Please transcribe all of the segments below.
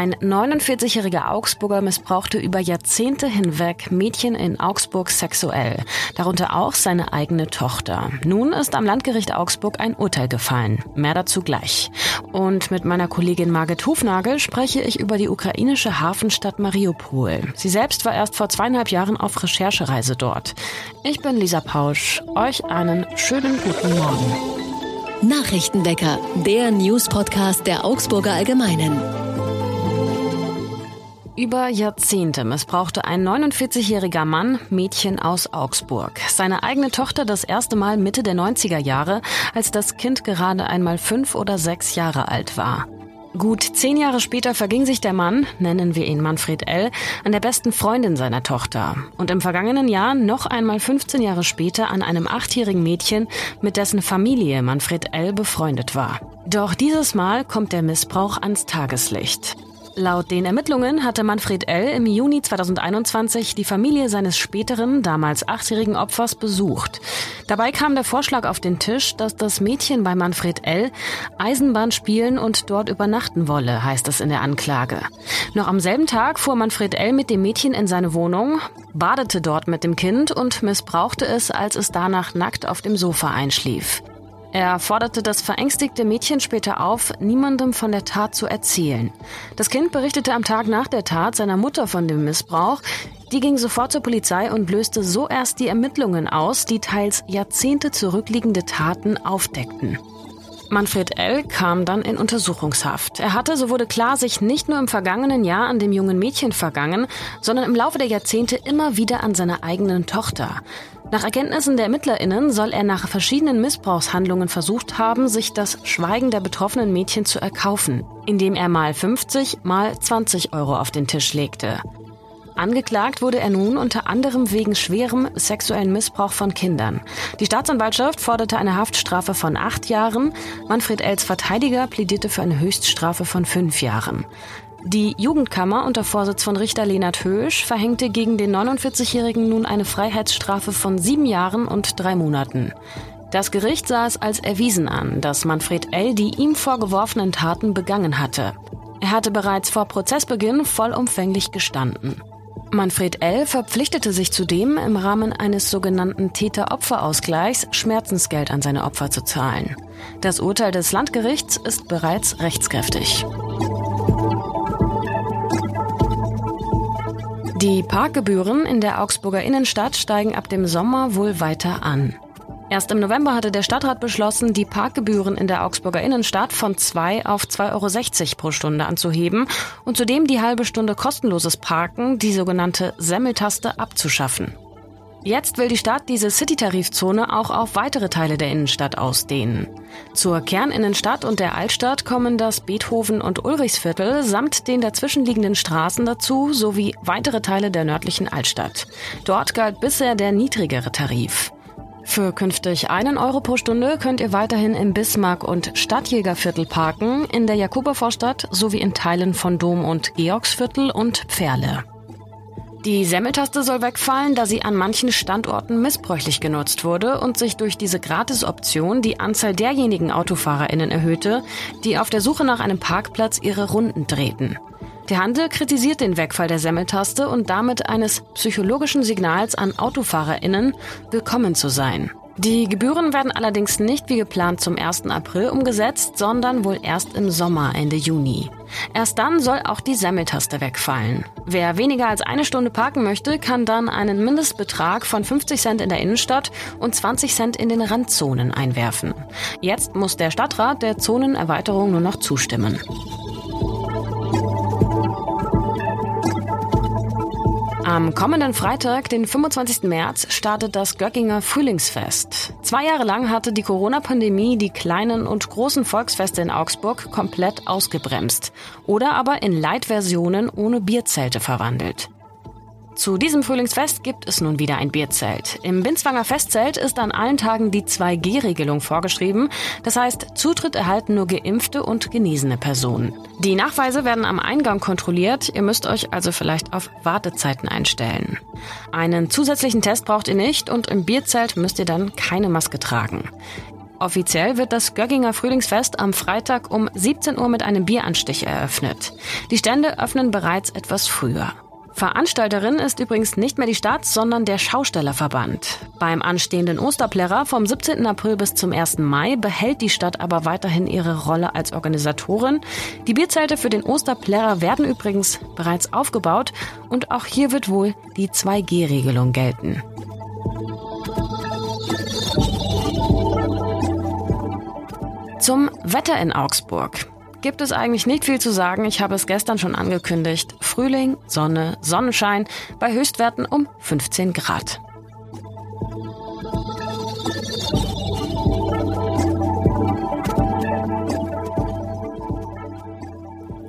Ein 49-jähriger Augsburger missbrauchte über Jahrzehnte hinweg Mädchen in Augsburg sexuell, darunter auch seine eigene Tochter. Nun ist am Landgericht Augsburg ein Urteil gefallen. Mehr dazu gleich. Und mit meiner Kollegin Margit Hufnagel spreche ich über die ukrainische Hafenstadt Mariupol. Sie selbst war erst vor zweieinhalb Jahren auf Recherchereise dort. Ich bin Lisa Pausch. Euch einen schönen guten Morgen. Nachrichtenwecker, der News-Podcast der Augsburger Allgemeinen. Über Jahrzehnte missbrauchte ein 49-jähriger Mann Mädchen aus Augsburg. Seine eigene Tochter das erste Mal Mitte der 90er Jahre, als das Kind gerade einmal fünf oder sechs Jahre alt war. Gut zehn Jahre später verging sich der Mann, nennen wir ihn Manfred L., an der besten Freundin seiner Tochter. Und im vergangenen Jahr noch einmal 15 Jahre später an einem achtjährigen Mädchen, mit dessen Familie Manfred L. befreundet war. Doch dieses Mal kommt der Missbrauch ans Tageslicht. Laut den Ermittlungen hatte Manfred L. im Juni 2021 die Familie seines späteren, damals achtjährigen Opfers besucht. Dabei kam der Vorschlag auf den Tisch, dass das Mädchen bei Manfred L. Eisenbahn spielen und dort übernachten wolle, heißt es in der Anklage. Noch am selben Tag fuhr Manfred L. mit dem Mädchen in seine Wohnung, badete dort mit dem Kind und missbrauchte es, als es danach nackt auf dem Sofa einschlief. Er forderte das verängstigte Mädchen später auf, niemandem von der Tat zu erzählen. Das Kind berichtete am Tag nach der Tat seiner Mutter von dem Missbrauch. Die ging sofort zur Polizei und löste so erst die Ermittlungen aus, die teils Jahrzehnte zurückliegende Taten aufdeckten. Manfred L. kam dann in Untersuchungshaft. Er hatte, so wurde klar, sich nicht nur im vergangenen Jahr an dem jungen Mädchen vergangen, sondern im Laufe der Jahrzehnte immer wieder an seiner eigenen Tochter. Nach Erkenntnissen der ErmittlerInnen soll er nach verschiedenen Missbrauchshandlungen versucht haben, sich das Schweigen der betroffenen Mädchen zu erkaufen, indem er mal 50, mal 20 Euro auf den Tisch legte. Angeklagt wurde er nun unter anderem wegen schwerem sexuellen Missbrauch von Kindern. Die Staatsanwaltschaft forderte eine Haftstrafe von acht Jahren. Manfred Els Verteidiger plädierte für eine Höchststrafe von fünf Jahren. Die Jugendkammer unter Vorsitz von Richter Lenard Hösch verhängte gegen den 49-Jährigen nun eine Freiheitsstrafe von sieben Jahren und drei Monaten. Das Gericht sah es als erwiesen an, dass Manfred L. die ihm vorgeworfenen Taten begangen hatte. Er hatte bereits vor Prozessbeginn vollumfänglich gestanden. Manfred L. verpflichtete sich zudem, im Rahmen eines sogenannten Täter-Opfer-Ausgleichs Schmerzensgeld an seine Opfer zu zahlen. Das Urteil des Landgerichts ist bereits rechtskräftig. Die Parkgebühren in der Augsburger Innenstadt steigen ab dem Sommer wohl weiter an. Erst im November hatte der Stadtrat beschlossen, die Parkgebühren in der Augsburger Innenstadt von 2 auf 2,60 Euro pro Stunde anzuheben und zudem die halbe Stunde kostenloses Parken, die sogenannte Semmeltaste, abzuschaffen. Jetzt will die Stadt diese City-Tarifzone auch auf weitere Teile der Innenstadt ausdehnen. Zur Kerninnenstadt und der Altstadt kommen das Beethoven- und Ulrichsviertel samt den dazwischenliegenden Straßen dazu sowie weitere Teile der nördlichen Altstadt. Dort galt bisher der niedrigere Tarif. Für künftig einen Euro pro Stunde könnt ihr weiterhin im Bismarck- und Stadtjägerviertel parken, in der Jakobervorstadt sowie in Teilen von Dom- und Georgsviertel und Pferle. Die Semmeltaste soll wegfallen, da sie an manchen Standorten missbräuchlich genutzt wurde und sich durch diese Gratisoption die Anzahl derjenigen AutofahrerInnen erhöhte, die auf der Suche nach einem Parkplatz ihre Runden drehten. Der Handel kritisiert den Wegfall der Semmeltaste und damit eines psychologischen Signals an AutofahrerInnen, willkommen zu sein. Die Gebühren werden allerdings nicht wie geplant zum 1. April umgesetzt, sondern wohl erst im Sommer, Ende Juni. Erst dann soll auch die Semmeltaste wegfallen. Wer weniger als eine Stunde parken möchte, kann dann einen Mindestbetrag von 50 Cent in der Innenstadt und 20 Cent in den Randzonen einwerfen. Jetzt muss der Stadtrat der Zonenerweiterung nur noch zustimmen. Am kommenden Freitag, den 25. März, startet das Göckinger Frühlingsfest. Zwei Jahre lang hatte die Corona-Pandemie die kleinen und großen Volksfeste in Augsburg komplett ausgebremst oder aber in Light-Versionen ohne Bierzelte verwandelt. Zu diesem Frühlingsfest gibt es nun wieder ein Bierzelt. Im Binswanger Festzelt ist an allen Tagen die 2G-Regelung vorgeschrieben. Das heißt, Zutritt erhalten nur geimpfte und genesene Personen. Die Nachweise werden am Eingang kontrolliert. Ihr müsst euch also vielleicht auf Wartezeiten einstellen. Einen zusätzlichen Test braucht ihr nicht und im Bierzelt müsst ihr dann keine Maske tragen. Offiziell wird das Gögginger Frühlingsfest am Freitag um 17 Uhr mit einem Bieranstich eröffnet. Die Stände öffnen bereits etwas früher. Veranstalterin ist übrigens nicht mehr die Stadt, sondern der Schaustellerverband. Beim anstehenden Osterplärrer vom 17. April bis zum 1. Mai behält die Stadt aber weiterhin ihre Rolle als Organisatorin. Die Bierzelte für den Osterplärrer werden übrigens bereits aufgebaut und auch hier wird wohl die 2G-Regelung gelten. Zum Wetter in Augsburg gibt es eigentlich nicht viel zu sagen. Ich habe es gestern schon angekündigt. Frühling, Sonne, Sonnenschein bei Höchstwerten um 15 Grad.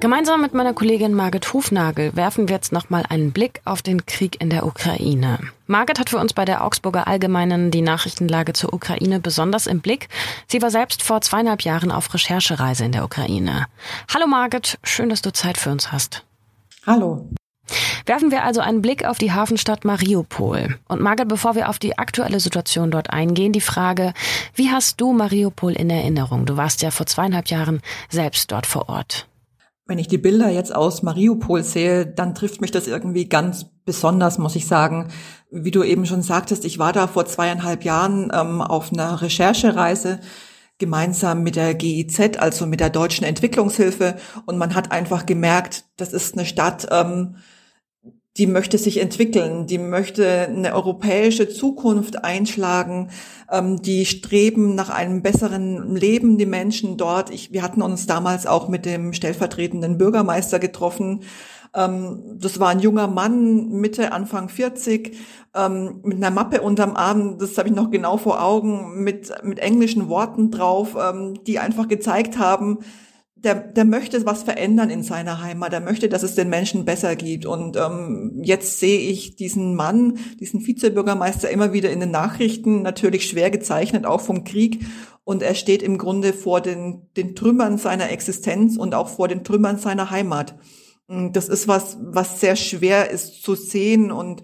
Gemeinsam mit meiner Kollegin Margit Hufnagel werfen wir jetzt nochmal einen Blick auf den Krieg in der Ukraine. Margit hat für uns bei der Augsburger Allgemeinen die Nachrichtenlage zur Ukraine besonders im Blick. Sie war selbst vor zweieinhalb Jahren auf Recherchereise in der Ukraine. Hallo Margit, schön, dass du Zeit für uns hast. Hallo. Werfen wir also einen Blick auf die Hafenstadt Mariupol. Und Margit, bevor wir auf die aktuelle Situation dort eingehen, die Frage, wie hast du Mariupol in Erinnerung? Du warst ja vor zweieinhalb Jahren selbst dort vor Ort. Wenn ich die Bilder jetzt aus Mariupol sehe, dann trifft mich das irgendwie ganz besonders, muss ich sagen. Wie du eben schon sagtest, ich war da vor zweieinhalb Jahren ähm, auf einer Recherchereise gemeinsam mit der GIZ, also mit der Deutschen Entwicklungshilfe. Und man hat einfach gemerkt, das ist eine Stadt, ähm, die möchte sich entwickeln, die möchte eine europäische Zukunft einschlagen, ähm, die streben nach einem besseren Leben, die Menschen dort. Ich, wir hatten uns damals auch mit dem stellvertretenden Bürgermeister getroffen. Ähm, das war ein junger Mann, Mitte, Anfang 40, ähm, mit einer Mappe unterm Arm, das habe ich noch genau vor Augen, mit, mit englischen Worten drauf, ähm, die einfach gezeigt haben, der, der möchte was verändern in seiner Heimat. Er möchte, dass es den Menschen besser geht. Und ähm, jetzt sehe ich diesen Mann, diesen Vizebürgermeister immer wieder in den Nachrichten, natürlich schwer gezeichnet, auch vom Krieg. Und er steht im Grunde vor den, den Trümmern seiner Existenz und auch vor den Trümmern seiner Heimat. Das ist was, was sehr schwer ist zu sehen und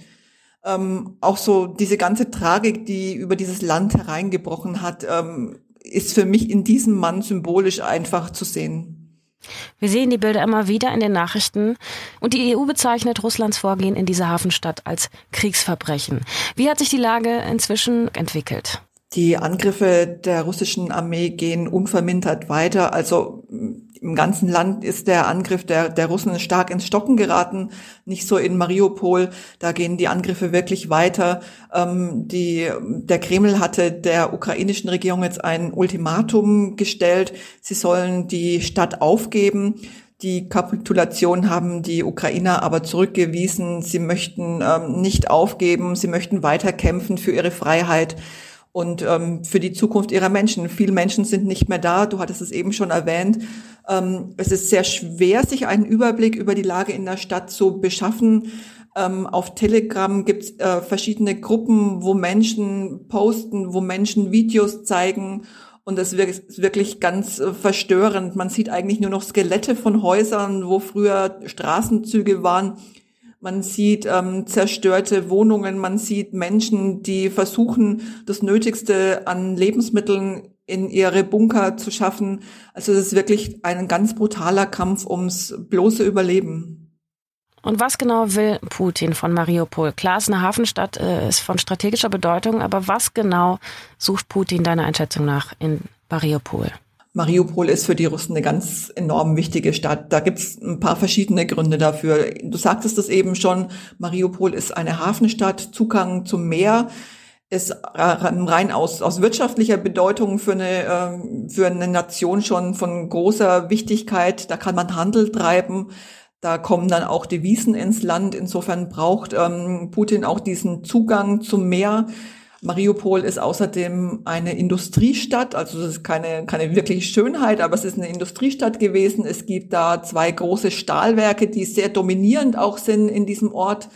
ähm, auch so diese ganze Tragik, die über dieses Land hereingebrochen hat, ähm, ist für mich in diesem Mann symbolisch einfach zu sehen. Wir sehen die Bilder immer wieder in den Nachrichten und die EU bezeichnet Russlands Vorgehen in dieser Hafenstadt als Kriegsverbrechen. Wie hat sich die Lage inzwischen entwickelt? Die Angriffe der russischen Armee gehen unvermindert weiter. Also im ganzen Land ist der Angriff der, der Russen stark ins Stocken geraten, nicht so in Mariupol. Da gehen die Angriffe wirklich weiter. Ähm, die, der Kreml hatte der ukrainischen Regierung jetzt ein Ultimatum gestellt. Sie sollen die Stadt aufgeben. Die Kapitulation haben die Ukrainer aber zurückgewiesen. Sie möchten ähm, nicht aufgeben. Sie möchten weiter kämpfen für ihre Freiheit und ähm, für die Zukunft ihrer Menschen. Viele Menschen sind nicht mehr da. Du hattest es eben schon erwähnt. Ähm, es ist sehr schwer, sich einen Überblick über die Lage in der Stadt zu beschaffen. Ähm, auf Telegram gibt es äh, verschiedene Gruppen, wo Menschen posten, wo Menschen Videos zeigen. Und das ist wirklich ganz äh, verstörend. Man sieht eigentlich nur noch Skelette von Häusern, wo früher Straßenzüge waren. Man sieht ähm, zerstörte Wohnungen, man sieht Menschen, die versuchen, das Nötigste an Lebensmitteln in ihre Bunker zu schaffen. Also es ist wirklich ein ganz brutaler Kampf ums bloße Überleben. Und was genau will Putin von Mariupol? Klar, es ist eine Hafenstadt, äh, ist von strategischer Bedeutung, aber was genau sucht Putin deiner Einschätzung nach in Mariupol? Mariupol ist für die Russen eine ganz enorm wichtige Stadt. Da gibt's ein paar verschiedene Gründe dafür. Du sagtest es eben schon, Mariupol ist eine Hafenstadt, Zugang zum Meer ist rein aus, aus wirtschaftlicher Bedeutung für eine, ähm, für eine Nation schon von großer Wichtigkeit. Da kann man Handel treiben. Da kommen dann auch Devisen ins Land. Insofern braucht ähm, Putin auch diesen Zugang zum Meer. Mariupol ist außerdem eine Industriestadt, also es ist keine, keine wirkliche Schönheit, aber es ist eine Industriestadt gewesen. Es gibt da zwei große Stahlwerke, die sehr dominierend auch sind in diesem Ort.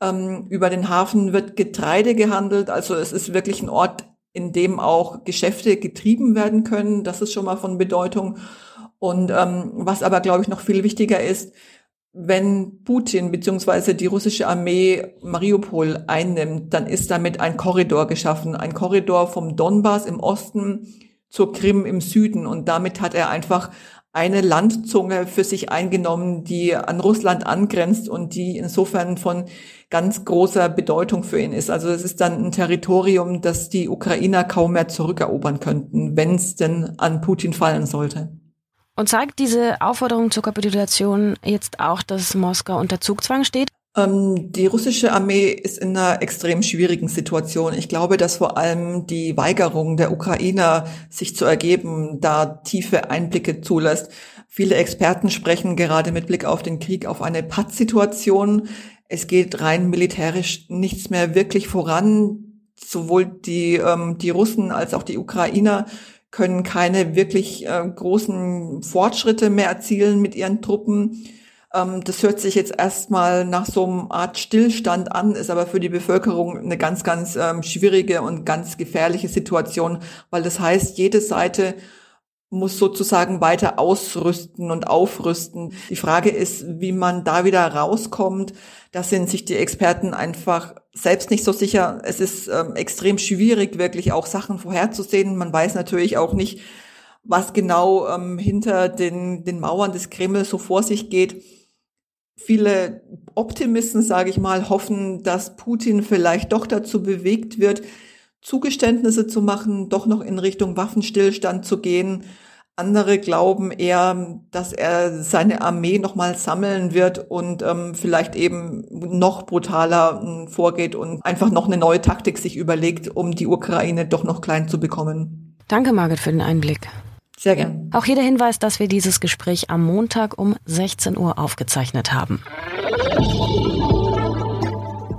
Ähm, über den Hafen wird Getreide gehandelt. Also es ist wirklich ein Ort, in dem auch Geschäfte getrieben werden können. Das ist schon mal von Bedeutung. Und ähm, was aber, glaube ich, noch viel wichtiger ist, wenn Putin bzw. die russische Armee Mariupol einnimmt, dann ist damit ein Korridor geschaffen. Ein Korridor vom Donbass im Osten zur Krim im Süden. Und damit hat er einfach eine Landzunge für sich eingenommen, die an Russland angrenzt und die insofern von ganz großer Bedeutung für ihn ist. Also es ist dann ein Territorium, das die Ukrainer kaum mehr zurückerobern könnten, wenn es denn an Putin fallen sollte. Und zeigt diese Aufforderung zur Kapitulation jetzt auch, dass Moskau unter Zugzwang steht? Ähm, die russische Armee ist in einer extrem schwierigen Situation. Ich glaube, dass vor allem die Weigerung der Ukrainer, sich zu ergeben, da tiefe Einblicke zulässt. Viele Experten sprechen gerade mit Blick auf den Krieg auf eine Pattsituation. Es geht rein militärisch nichts mehr wirklich voran. Sowohl die, ähm, die Russen als auch die Ukrainer können keine wirklich äh, großen Fortschritte mehr erzielen mit ihren Truppen. Ähm, das hört sich jetzt erstmal nach so einer Art Stillstand an, ist aber für die Bevölkerung eine ganz, ganz ähm, schwierige und ganz gefährliche Situation, weil das heißt, jede Seite muss sozusagen weiter ausrüsten und aufrüsten. Die Frage ist, wie man da wieder rauskommt. Da sind sich die Experten einfach selbst nicht so sicher. Es ist ähm, extrem schwierig, wirklich auch Sachen vorherzusehen. Man weiß natürlich auch nicht, was genau ähm, hinter den, den Mauern des Kreml so vor sich geht. Viele Optimisten, sage ich mal, hoffen, dass Putin vielleicht doch dazu bewegt wird, Zugeständnisse zu machen, doch noch in Richtung Waffenstillstand zu gehen. Andere glauben eher, dass er seine Armee nochmal sammeln wird und ähm, vielleicht eben noch brutaler äh, vorgeht und einfach noch eine neue Taktik sich überlegt, um die Ukraine doch noch klein zu bekommen. Danke, Margit, für den Einblick. Sehr gern. Auch hier der Hinweis, dass wir dieses Gespräch am Montag um 16 Uhr aufgezeichnet haben.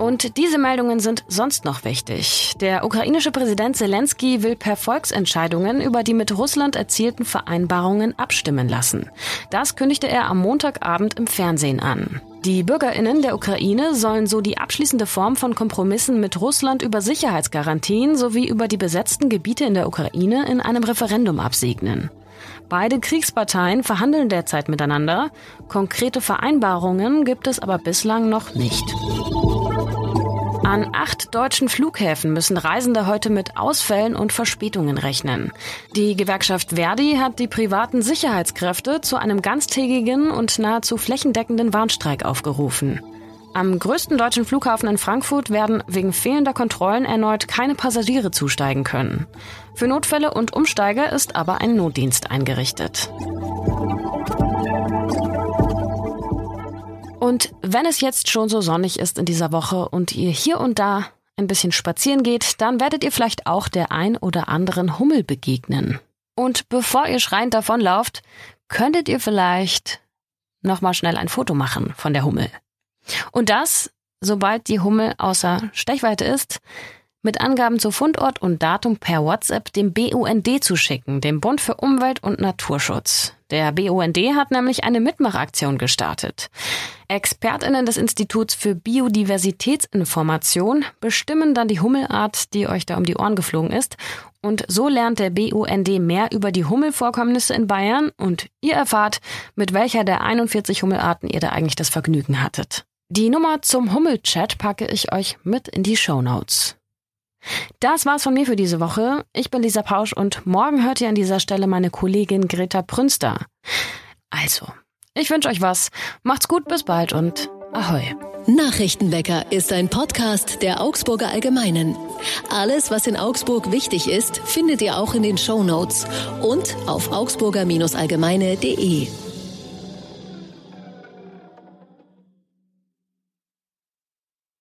Und diese Meldungen sind sonst noch wichtig. Der ukrainische Präsident Zelensky will per Volksentscheidungen über die mit Russland erzielten Vereinbarungen abstimmen lassen. Das kündigte er am Montagabend im Fernsehen an. Die Bürgerinnen der Ukraine sollen so die abschließende Form von Kompromissen mit Russland über Sicherheitsgarantien sowie über die besetzten Gebiete in der Ukraine in einem Referendum absegnen. Beide Kriegsparteien verhandeln derzeit miteinander. Konkrete Vereinbarungen gibt es aber bislang noch nicht. An acht deutschen Flughäfen müssen Reisende heute mit Ausfällen und Verspätungen rechnen. Die Gewerkschaft Verdi hat die privaten Sicherheitskräfte zu einem ganztägigen und nahezu flächendeckenden Warnstreik aufgerufen. Am größten deutschen Flughafen in Frankfurt werden wegen fehlender Kontrollen erneut keine Passagiere zusteigen können. Für Notfälle und Umsteiger ist aber ein Notdienst eingerichtet. Und wenn es jetzt schon so sonnig ist in dieser Woche und ihr hier und da ein bisschen spazieren geht, dann werdet ihr vielleicht auch der ein oder anderen Hummel begegnen. Und bevor ihr schreiend davonlauft, könntet ihr vielleicht nochmal schnell ein Foto machen von der Hummel. Und das, sobald die Hummel außer Stechweite ist, mit Angaben zu Fundort und Datum per WhatsApp dem BUND zu schicken, dem Bund für Umwelt und Naturschutz. Der BUND hat nämlich eine Mitmachaktion gestartet. Expertinnen des Instituts für Biodiversitätsinformation bestimmen dann die Hummelart, die euch da um die Ohren geflogen ist. Und so lernt der BUND mehr über die Hummelvorkommnisse in Bayern und ihr erfahrt, mit welcher der 41 Hummelarten ihr da eigentlich das Vergnügen hattet. Die Nummer zum Hummelchat packe ich euch mit in die Show Notes. Das war's von mir für diese Woche. Ich bin Lisa Pausch und morgen hört ihr an dieser Stelle meine Kollegin Greta Prünster. Also, ich wünsche euch was. Macht's gut, bis bald und ahoi. Nachrichtenwecker ist ein Podcast der Augsburger Allgemeinen. Alles, was in Augsburg wichtig ist, findet ihr auch in den Show Notes und auf augsburger-allgemeine.de.